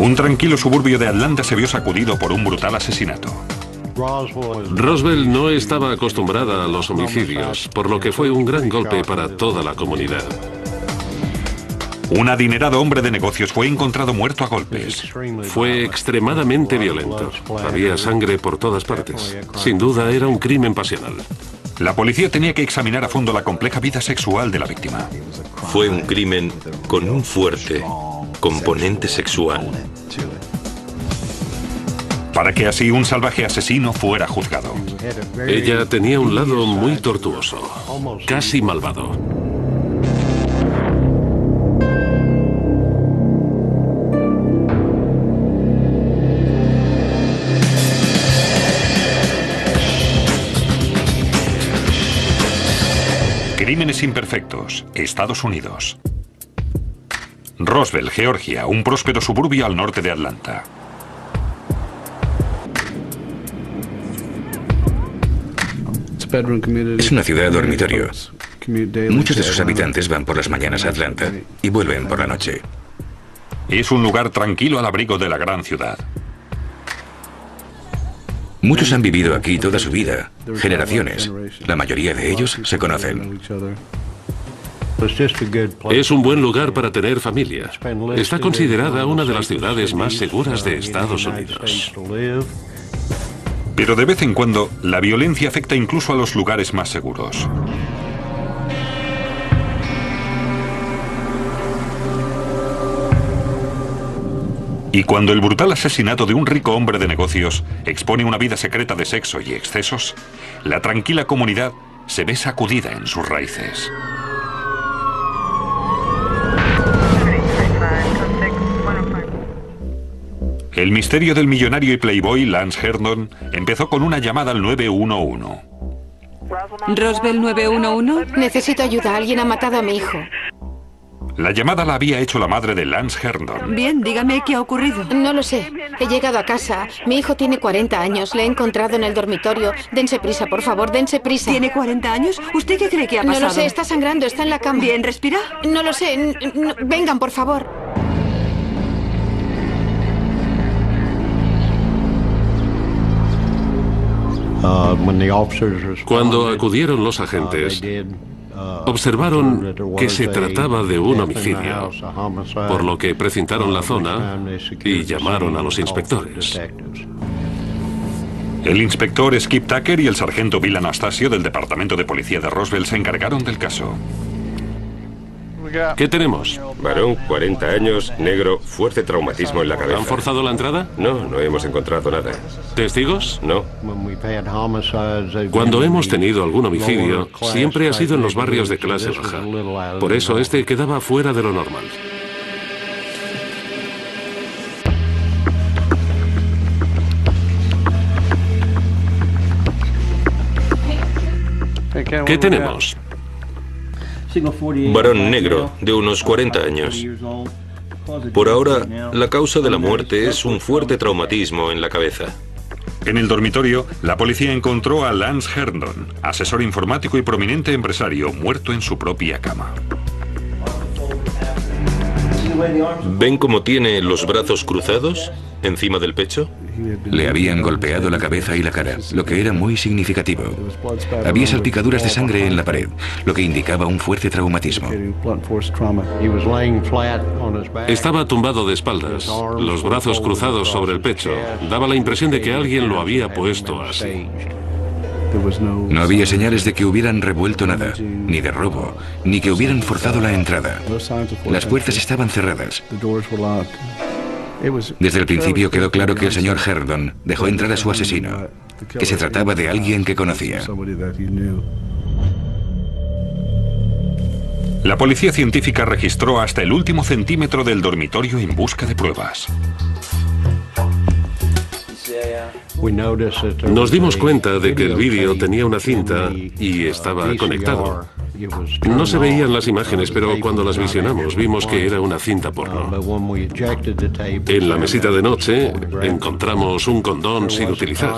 Un tranquilo suburbio de Atlanta se vio sacudido por un brutal asesinato. Roswell no estaba acostumbrada a los homicidios, por lo que fue un gran golpe para toda la comunidad. Un adinerado hombre de negocios fue encontrado muerto a golpes. Fue extremadamente violento. Había sangre por todas partes. Sin duda era un crimen pasional. La policía tenía que examinar a fondo la compleja vida sexual de la víctima. Fue un crimen con un fuerte componente sexual. Para que así un salvaje asesino fuera juzgado. Ella tenía un lado muy tortuoso, casi malvado. Crímenes imperfectos, Estados Unidos. Roswell, Georgia, un próspero suburbio al norte de Atlanta. Es una ciudad dormitorio. Muchos de sus habitantes van por las mañanas a Atlanta y vuelven por la noche. Es un lugar tranquilo al abrigo de la gran ciudad. Muchos han vivido aquí toda su vida, generaciones. La mayoría de ellos se conocen. Es un buen lugar para tener familia. Está considerada una de las ciudades más seguras de Estados Unidos. Pero de vez en cuando, la violencia afecta incluso a los lugares más seguros. Y cuando el brutal asesinato de un rico hombre de negocios expone una vida secreta de sexo y excesos, la tranquila comunidad se ve sacudida en sus raíces. El misterio del millonario y playboy Lance Herndon empezó con una llamada al 911. Roswell 911. Necesito ayuda. Alguien ha matado a mi hijo. La llamada la había hecho la madre de Lance Herndon. Bien, dígame qué ha ocurrido. No lo sé. He llegado a casa. Mi hijo tiene 40 años. Le he encontrado en el dormitorio. Dense prisa, por favor, dense prisa. ¿Tiene 40 años? ¿Usted qué cree que ha pasado? No lo sé. Está sangrando. Está en la cama. Bien, ¿respira? No lo sé. No- Vengan, por favor. Cuando acudieron los agentes, observaron que se trataba de un homicidio, por lo que precintaron la zona y llamaron a los inspectores. El inspector Skip Tucker y el sargento Bill Anastasio del Departamento de Policía de Roswell se encargaron del caso. ¿Qué tenemos? Varón, 40 años, negro, fuerte traumatismo en la cabeza. ¿Han forzado la entrada? No, no hemos encontrado nada. ¿Testigos? No. Cuando hemos tenido algún homicidio, siempre ha sido en los barrios de clase baja. Por eso este quedaba fuera de lo normal. ¿Qué tenemos? Varón negro, de unos 40 años. Por ahora, la causa de la muerte es un fuerte traumatismo en la cabeza. En el dormitorio, la policía encontró a Lance Herndon, asesor informático y prominente empresario, muerto en su propia cama. ¿Ven cómo tiene los brazos cruzados encima del pecho? Le habían golpeado la cabeza y la cara, lo que era muy significativo. Había salpicaduras de sangre en la pared, lo que indicaba un fuerte traumatismo. Estaba tumbado de espaldas, los brazos cruzados sobre el pecho. Daba la impresión de que alguien lo había puesto así. No había señales de que hubieran revuelto nada, ni de robo, ni que hubieran forzado la entrada. Las puertas estaban cerradas. Desde el principio quedó claro que el señor Herndon dejó entrar a su asesino, que se trataba de alguien que conocía. La policía científica registró hasta el último centímetro del dormitorio en busca de pruebas. Nos dimos cuenta de que el vídeo tenía una cinta y estaba conectado. No se veían las imágenes, pero cuando las visionamos vimos que era una cinta porno. En la mesita de noche encontramos un condón sin utilizar.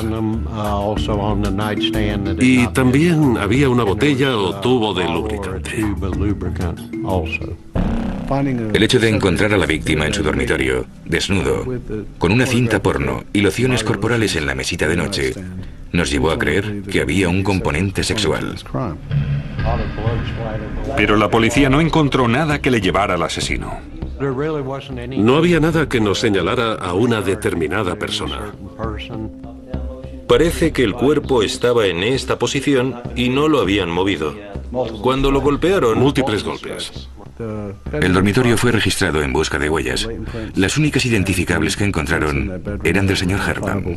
Y también había una botella o tubo de lubricante. El hecho de encontrar a la víctima en su dormitorio, desnudo, con una cinta porno y lociones corporales en la mesita de noche, nos llevó a creer que había un componente sexual. Pero la policía no encontró nada que le llevara al asesino. No había nada que nos señalara a una determinada persona. Parece que el cuerpo estaba en esta posición y no lo habían movido. Cuando lo golpearon... Múltiples golpes. El dormitorio fue registrado en busca de huellas. Las únicas identificables que encontraron eran del señor Herndon.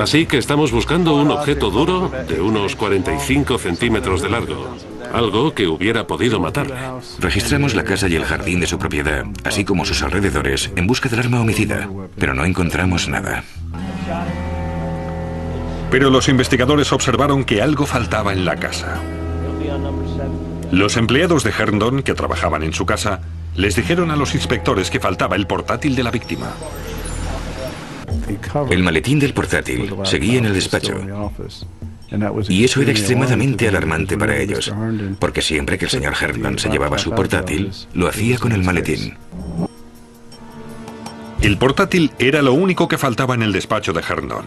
Así que estamos buscando un objeto duro de unos 45 centímetros de largo. Algo que hubiera podido matarla. Registramos la casa y el jardín de su propiedad, así como sus alrededores, en busca del arma homicida, pero no encontramos nada. Pero los investigadores observaron que algo faltaba en la casa. Los empleados de Herndon, que trabajaban en su casa, les dijeron a los inspectores que faltaba el portátil de la víctima. El maletín del portátil seguía en el despacho. Y eso era extremadamente alarmante para ellos, porque siempre que el señor Herndon se llevaba su portátil, lo hacía con el maletín. El portátil era lo único que faltaba en el despacho de Herndon.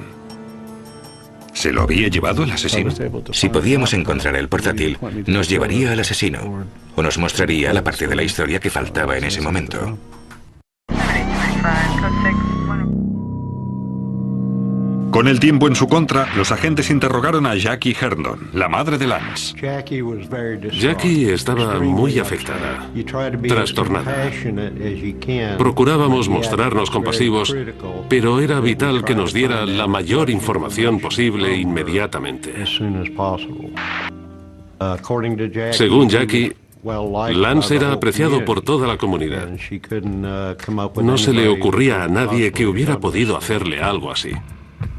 ¿Se lo había llevado el asesino? Si podíamos encontrar el portátil, nos llevaría al asesino, o nos mostraría la parte de la historia que faltaba en ese momento. Con el tiempo en su contra, los agentes interrogaron a Jackie Herndon, la madre de Lance. Jackie estaba muy afectada, trastornada. Procurábamos mostrarnos compasivos, pero era vital que nos diera la mayor información posible inmediatamente. Según Jackie, Lance era apreciado por toda la comunidad. No se le ocurría a nadie que hubiera podido hacerle algo así.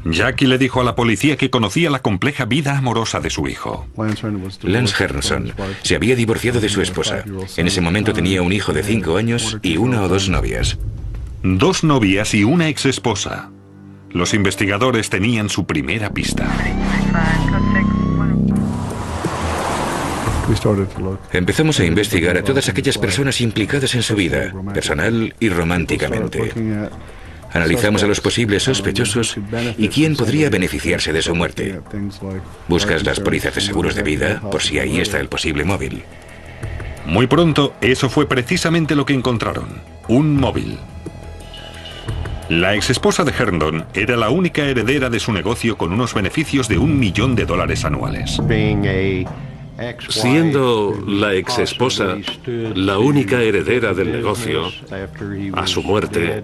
Jackie le dijo a la policía que conocía la compleja vida amorosa de su hijo. Lance Herndon se había divorciado de su esposa. En ese momento tenía un hijo de cinco años y una o dos novias. Dos novias y una ex esposa. Los investigadores tenían su primera pista. Empezamos a investigar a todas aquellas personas implicadas en su vida, personal y románticamente. Analizamos a los posibles sospechosos y quién podría beneficiarse de su muerte. Buscas las pólizas de seguros de vida por si ahí está el posible móvil. Muy pronto, eso fue precisamente lo que encontraron. Un móvil. La exesposa de Herndon era la única heredera de su negocio con unos beneficios de un millón de dólares anuales. Siendo la ex esposa la única heredera del negocio, a su muerte,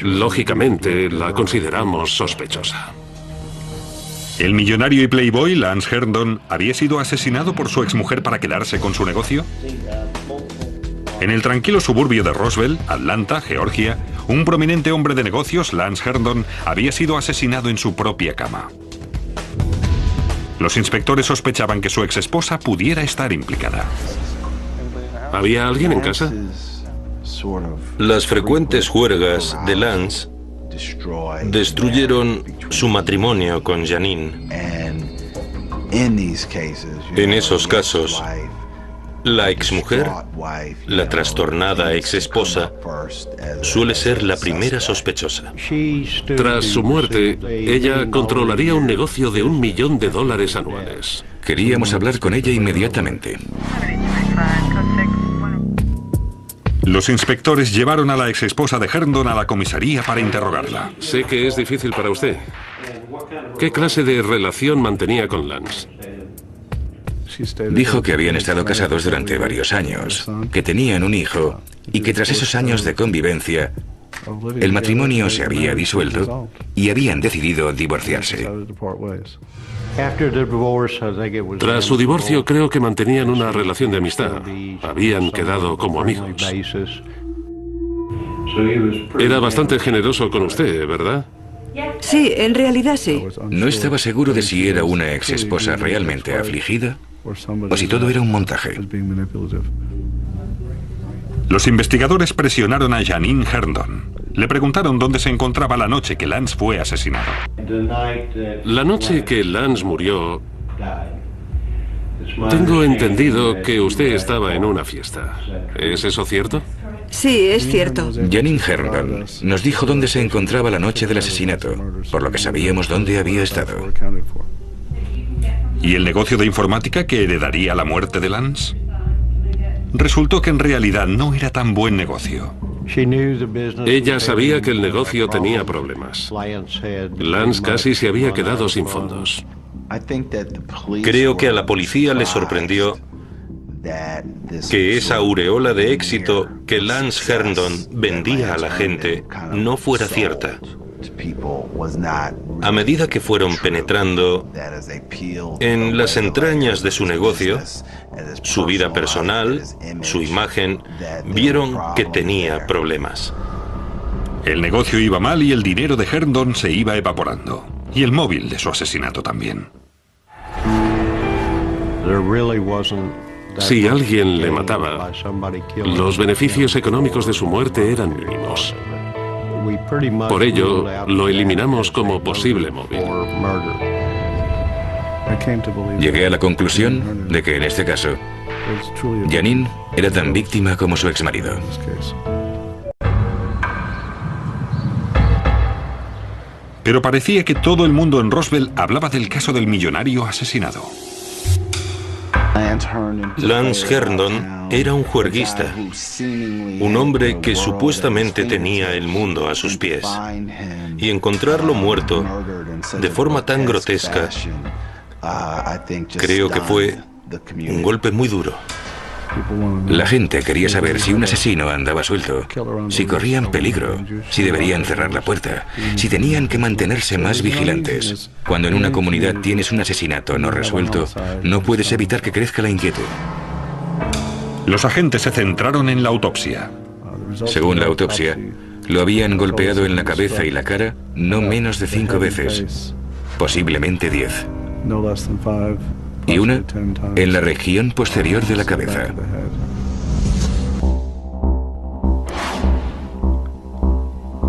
lógicamente la consideramos sospechosa. ¿El millonario y playboy Lance Herndon había sido asesinado por su exmujer para quedarse con su negocio? En el tranquilo suburbio de Roswell, Atlanta, Georgia, un prominente hombre de negocios, Lance Herndon, había sido asesinado en su propia cama. Los inspectores sospechaban que su exesposa pudiera estar implicada. ¿Había alguien en casa? Las frecuentes juergas de Lance destruyeron su matrimonio con Janine. En esos casos, la exmujer, la trastornada exesposa, suele ser la primera sospechosa. Tras su muerte, ella controlaría un negocio de un millón de dólares anuales. Queríamos hablar con ella inmediatamente. Los inspectores llevaron a la exesposa de Herndon a la comisaría para interrogarla. Sé que es difícil para usted. ¿Qué clase de relación mantenía con Lance? Dijo que habían estado casados durante varios años, que tenían un hijo y que tras esos años de convivencia, el matrimonio se había disuelto y habían decidido divorciarse. Tras su divorcio creo que mantenían una relación de amistad. Habían quedado como amigos. Era bastante generoso con usted, ¿verdad? Sí, en realidad sí. No estaba seguro de si era una ex esposa realmente afligida o si todo era un montaje. Los investigadores presionaron a Janine Herndon. Le preguntaron dónde se encontraba la noche que Lance fue asesinado. La noche que Lance murió, Tengo entendido que usted estaba en una fiesta. ¿Es eso cierto? Sí, es cierto. Janine Herndon nos dijo dónde se encontraba la noche del asesinato, por lo que sabíamos dónde había estado. ¿Y el negocio de informática que heredaría la muerte de Lance? Resultó que en realidad no era tan buen negocio. Ella sabía que el negocio tenía problemas. Lance casi se había quedado sin fondos. Creo que a la policía le sorprendió que esa aureola de éxito que Lance Herndon vendía a la gente no fuera cierta. A medida que fueron penetrando en las entrañas de su negocio, su vida personal, su imagen, vieron que tenía problemas. El negocio iba mal y el dinero de Herndon se iba evaporando. Y el móvil de su asesinato también. Si alguien le mataba, los beneficios económicos de su muerte eran mínimos. Por ello, lo eliminamos como posible móvil. Llegué a la conclusión de que en este caso, Janine era tan víctima como su exmarido. Pero parecía que todo el mundo en Roswell hablaba del caso del millonario asesinado. Lance Herndon era un juerguista, un hombre que supuestamente tenía el mundo a sus pies. Y encontrarlo muerto de forma tan grotesca, creo que fue un golpe muy duro. La gente quería saber si un asesino andaba suelto, si corrían peligro, si deberían cerrar la puerta, si tenían que mantenerse más vigilantes. Cuando en una comunidad tienes un asesinato no resuelto, no puedes evitar que crezca la inquietud. Los agentes se centraron en la autopsia. Según la autopsia, lo habían golpeado en la cabeza y la cara no menos de cinco veces, posiblemente diez y una en la región posterior de la cabeza.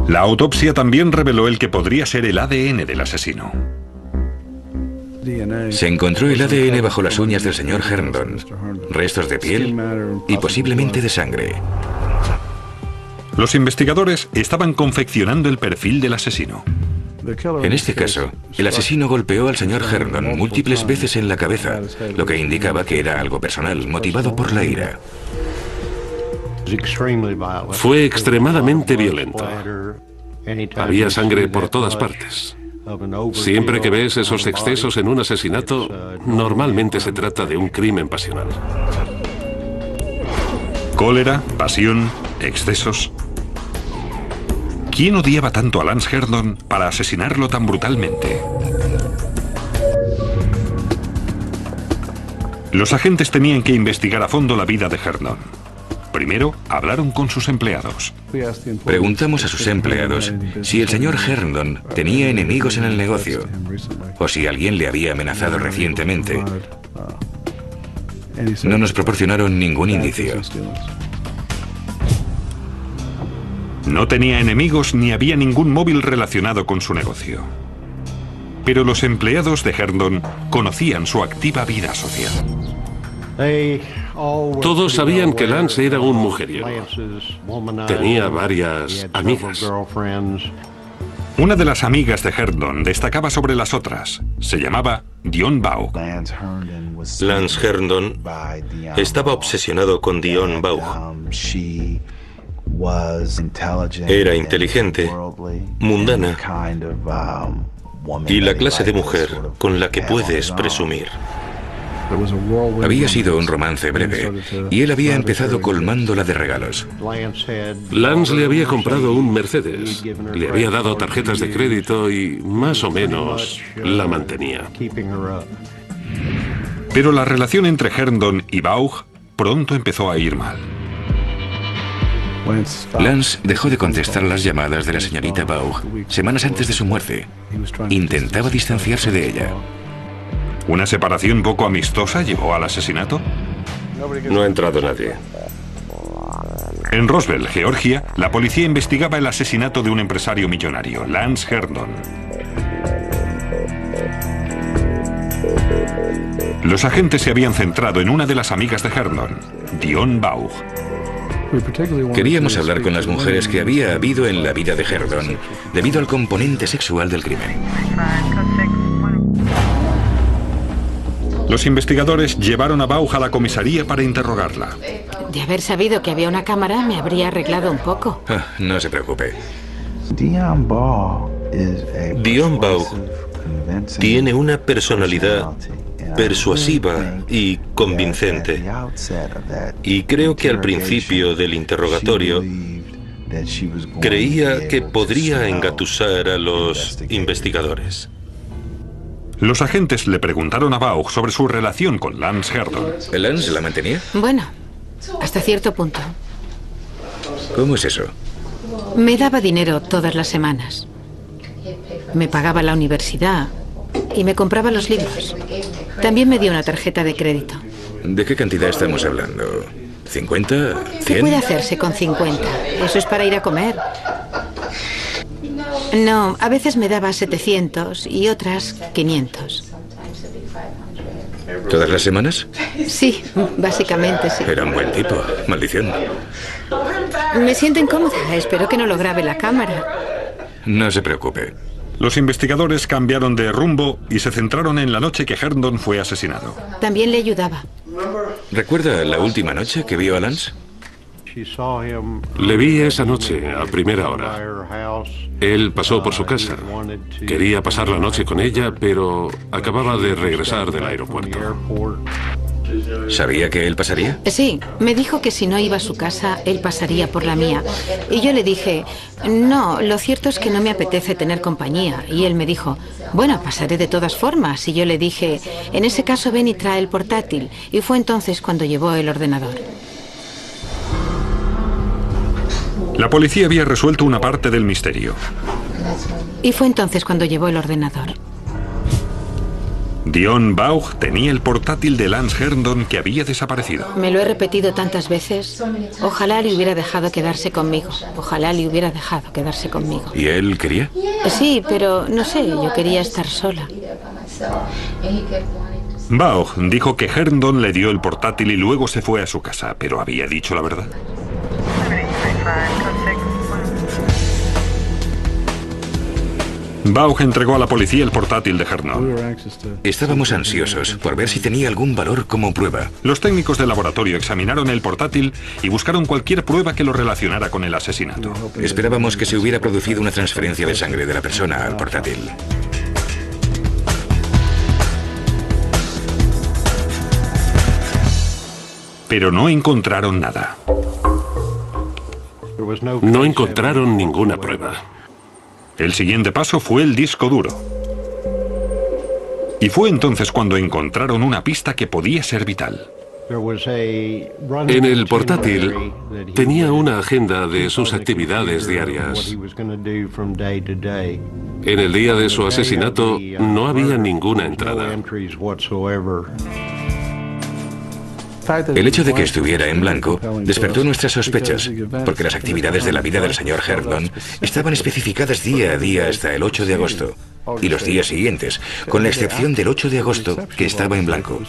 La autopsia también reveló el que podría ser el ADN del asesino. Se encontró el ADN bajo las uñas del señor Herndon, restos de piel y posiblemente de sangre. Los investigadores estaban confeccionando el perfil del asesino. En este caso, el asesino golpeó al señor Herndon múltiples veces en la cabeza, lo que indicaba que era algo personal, motivado por la ira. Fue extremadamente violento. Había sangre por todas partes. Siempre que ves esos excesos en un asesinato, normalmente se trata de un crimen pasional. Cólera, pasión, excesos. ¿Quién odiaba tanto a Lance Herndon para asesinarlo tan brutalmente? Los agentes tenían que investigar a fondo la vida de Herndon. Primero, hablaron con sus empleados. Preguntamos a sus empleados si el señor Herndon tenía enemigos en el negocio o si alguien le había amenazado recientemente. No nos proporcionaron ningún indicio. No tenía enemigos ni había ningún móvil relacionado con su negocio. Pero los empleados de Herndon conocían su activa vida social. Todos sabían que Lance era un mujeriego. Tenía varias amigas. Una de las amigas de Herndon destacaba sobre las otras. Se llamaba Dion Baugh. Lance Herndon estaba obsesionado con Dion Baugh. Era inteligente, mundana y la clase de mujer con la que puedes presumir. Había sido un romance breve y él había empezado colmándola de regalos. Lance le había comprado un Mercedes, le había dado tarjetas de crédito y más o menos la mantenía. Pero la relación entre Herndon y Baugh pronto empezó a ir mal. Lance dejó de contestar las llamadas de la señorita Baugh semanas antes de su muerte. Intentaba distanciarse de ella. ¿Una separación poco amistosa llevó al asesinato? No ha entrado nadie. En Roswell, Georgia, la policía investigaba el asesinato de un empresario millonario, Lance Herndon. Los agentes se habían centrado en una de las amigas de Herndon, Dion Baugh. Queríamos hablar con las mujeres que había habido en la vida de Herndon debido al componente sexual del crimen. Los investigadores llevaron a Baugh a la comisaría para interrogarla. De haber sabido que había una cámara, me habría arreglado un poco. Ah, no se preocupe. Dion Baugh tiene una personalidad persuasiva y convincente. Y creo que al principio del interrogatorio creía que podría engatusar a los investigadores. Los agentes le preguntaron a Baugh sobre su relación con Lance Herdon. ¿Lance la mantenía? Bueno, hasta cierto punto. ¿Cómo es eso? Me daba dinero todas las semanas. Me pagaba la universidad y me compraba los libros. También me dio una tarjeta de crédito. ¿De qué cantidad estamos hablando? ¿50? ¿100? ¿Qué puede hacerse con 50? Eso es para ir a comer. No, a veces me daba 700 y otras 500. ¿Todas las semanas? Sí, básicamente sí. Era un buen tipo. Maldición. Me siento incómoda. Espero que no lo grabe la cámara. No se preocupe. Los investigadores cambiaron de rumbo y se centraron en la noche que Herndon fue asesinado. También le ayudaba. ¿Recuerda la última noche que vio a Lance? Le vi esa noche, a primera hora. Él pasó por su casa. Quería pasar la noche con ella, pero acababa de regresar del aeropuerto. ¿Sabía que él pasaría? Sí, me dijo que si no iba a su casa, él pasaría por la mía. Y yo le dije, no, lo cierto es que no me apetece tener compañía. Y él me dijo, bueno, pasaré de todas formas. Y yo le dije, en ese caso ven y trae el portátil. Y fue entonces cuando llevó el ordenador. La policía había resuelto una parte del misterio. Y fue entonces cuando llevó el ordenador. Dion Baugh tenía el portátil de Lance Herndon que había desaparecido. Me lo he repetido tantas veces. Ojalá le hubiera dejado quedarse conmigo. Ojalá le hubiera dejado quedarse conmigo. ¿Y él quería? Sí, pero no sé, yo quería estar sola. Baugh dijo que Herndon le dio el portátil y luego se fue a su casa, pero había dicho la verdad. Baugh entregó a la policía el portátil de Herndon. Estábamos ansiosos por ver si tenía algún valor como prueba. Los técnicos del laboratorio examinaron el portátil y buscaron cualquier prueba que lo relacionara con el asesinato. Esperábamos que se hubiera producido una transferencia de sangre de la persona al portátil. Pero no encontraron nada. No encontraron ninguna prueba. El siguiente paso fue el disco duro. Y fue entonces cuando encontraron una pista que podía ser vital. En el portátil tenía una agenda de sus actividades diarias. En el día de su asesinato no había ninguna entrada. El hecho de que estuviera en blanco despertó nuestras sospechas, porque las actividades de la vida del señor Herndon estaban especificadas día a día hasta el 8 de agosto y los días siguientes, con la excepción del 8 de agosto, que estaba en blanco.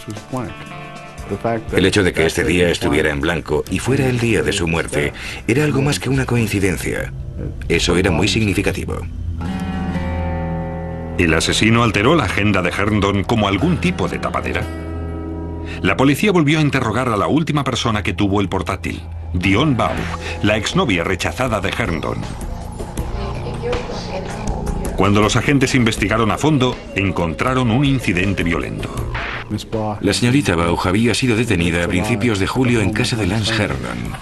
El hecho de que este día estuviera en blanco y fuera el día de su muerte era algo más que una coincidencia. Eso era muy significativo. ¿El asesino alteró la agenda de Herndon como algún tipo de tapadera? La policía volvió a interrogar a la última persona que tuvo el portátil, Dion Baugh, la exnovia rechazada de Herndon. Cuando los agentes investigaron a fondo, encontraron un incidente violento. La señorita Baugh había sido detenida a principios de julio en casa de Lance Herndon.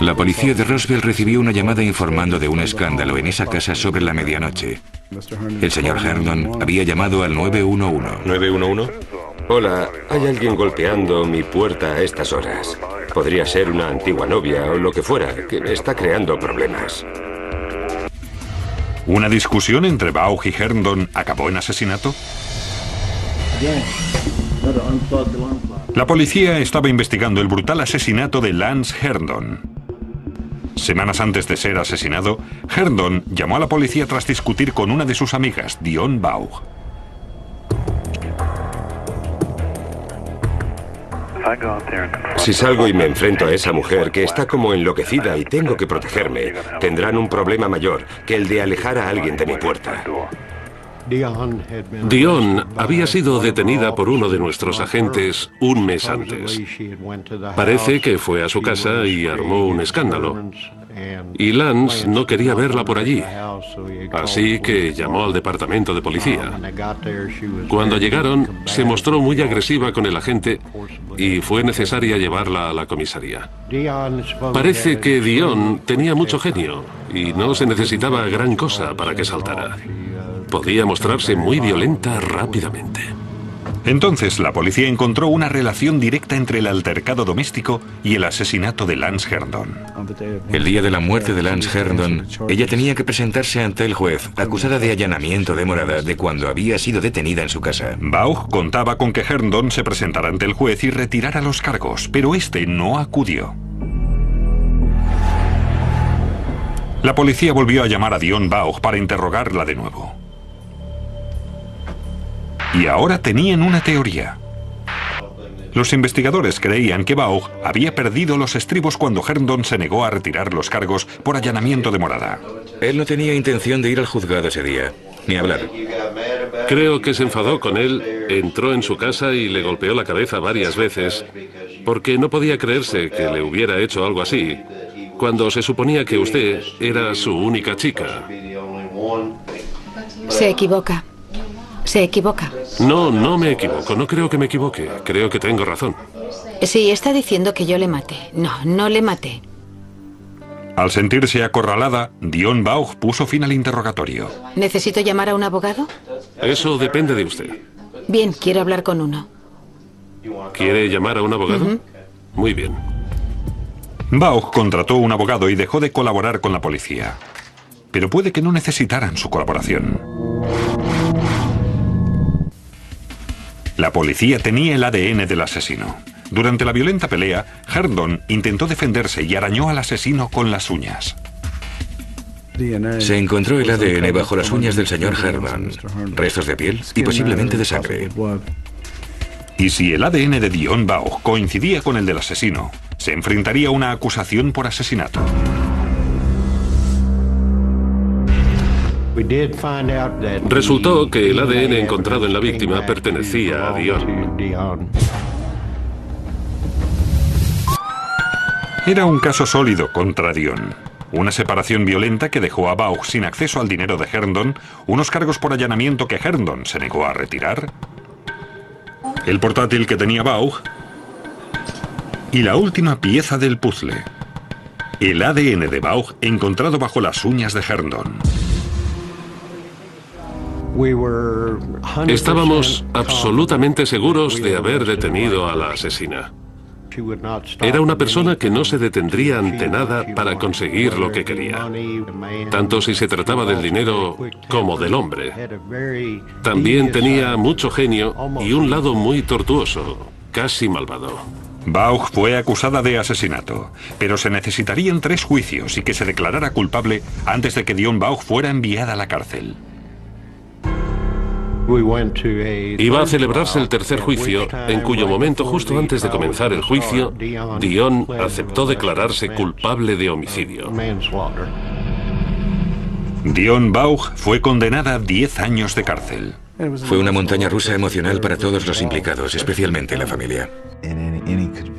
La policía de Roswell recibió una llamada informando de un escándalo en esa casa sobre la medianoche. El señor Herndon había llamado al 911. ¿911? Hola, hay alguien golpeando mi puerta a estas horas. Podría ser una antigua novia o lo que fuera, que me está creando problemas. ¿Una discusión entre Baugh y Herndon acabó en asesinato? La policía estaba investigando el brutal asesinato de Lance Herndon. Semanas antes de ser asesinado, Herndon llamó a la policía tras discutir con una de sus amigas, Dion Baugh. Si salgo y me enfrento a esa mujer que está como enloquecida y tengo que protegerme, tendrán un problema mayor que el de alejar a alguien de mi puerta. Dion había sido detenida por uno de nuestros agentes un mes antes. Parece que fue a su casa y armó un escándalo. Y Lance no quería verla por allí, así que llamó al departamento de policía. Cuando llegaron, se mostró muy agresiva con el agente y fue necesaria llevarla a la comisaría. Parece que Dion tenía mucho genio y no se necesitaba gran cosa para que saltara podía mostrarse muy violenta rápidamente. Entonces la policía encontró una relación directa entre el altercado doméstico y el asesinato de Lance Herndon. El día de la muerte de Lance Herndon, ella tenía que presentarse ante el juez acusada de allanamiento de morada de cuando había sido detenida en su casa. Baugh contaba con que Herndon se presentara ante el juez y retirara los cargos, pero este no acudió. La policía volvió a llamar a Dion Baugh para interrogarla de nuevo. Y ahora tenían una teoría. Los investigadores creían que Baugh había perdido los estribos cuando Herndon se negó a retirar los cargos por allanamiento de morada. Él no tenía intención de ir al juzgado ese día, ni hablar. Creo que se enfadó con él, entró en su casa y le golpeó la cabeza varias veces, porque no podía creerse que le hubiera hecho algo así, cuando se suponía que usted era su única chica. Se equivoca. Se equivoca. No, no me equivoco. No creo que me equivoque. Creo que tengo razón. Sí, está diciendo que yo le maté. No, no le maté. Al sentirse acorralada, Dion Baugh puso fin al interrogatorio. ¿Necesito llamar a un abogado? Eso depende de usted. Bien, quiero hablar con uno. ¿Quiere llamar a un abogado? Muy bien. Baugh contrató un abogado y dejó de colaborar con la policía. Pero puede que no necesitaran su colaboración. La policía tenía el ADN del asesino. Durante la violenta pelea, Herndon intentó defenderse y arañó al asesino con las uñas. Se encontró el ADN bajo las uñas del señor Herndon, restos de piel y posiblemente de sangre. Y si el ADN de Dion Bao coincidía con el del asesino, se enfrentaría a una acusación por asesinato. Resultó que el ADN encontrado en la víctima pertenecía a Dion. Era un caso sólido contra Dion. Una separación violenta que dejó a Baugh sin acceso al dinero de Herndon, unos cargos por allanamiento que Herndon se negó a retirar, el portátil que tenía Baugh y la última pieza del puzzle, el ADN de Baugh encontrado bajo las uñas de Herndon. Estábamos absolutamente seguros de haber detenido a la asesina. Era una persona que no se detendría ante nada para conseguir lo que quería, tanto si se trataba del dinero como del hombre. También tenía mucho genio y un lado muy tortuoso, casi malvado. Baugh fue acusada de asesinato, pero se necesitarían tres juicios y que se declarara culpable antes de que Dion Baugh fuera enviada a la cárcel. Iba a celebrarse el tercer juicio, en cuyo momento, justo antes de comenzar el juicio, Dion aceptó declararse culpable de homicidio. Dion Baugh fue condenada a 10 años de cárcel. Fue una montaña rusa emocional para todos los implicados, especialmente la familia.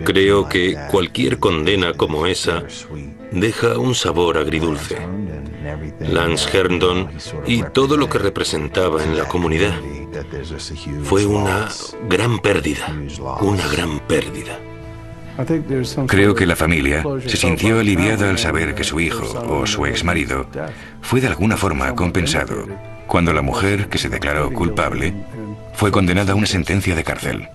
Creo que cualquier condena como esa deja un sabor agridulce. Lance Herndon y todo lo que representaba en la comunidad. Fue una gran pérdida, una gran pérdida. Creo que la familia se sintió aliviada al saber que su hijo o su ex marido fue de alguna forma compensado cuando la mujer que se declaró culpable fue condenada a una sentencia de cárcel.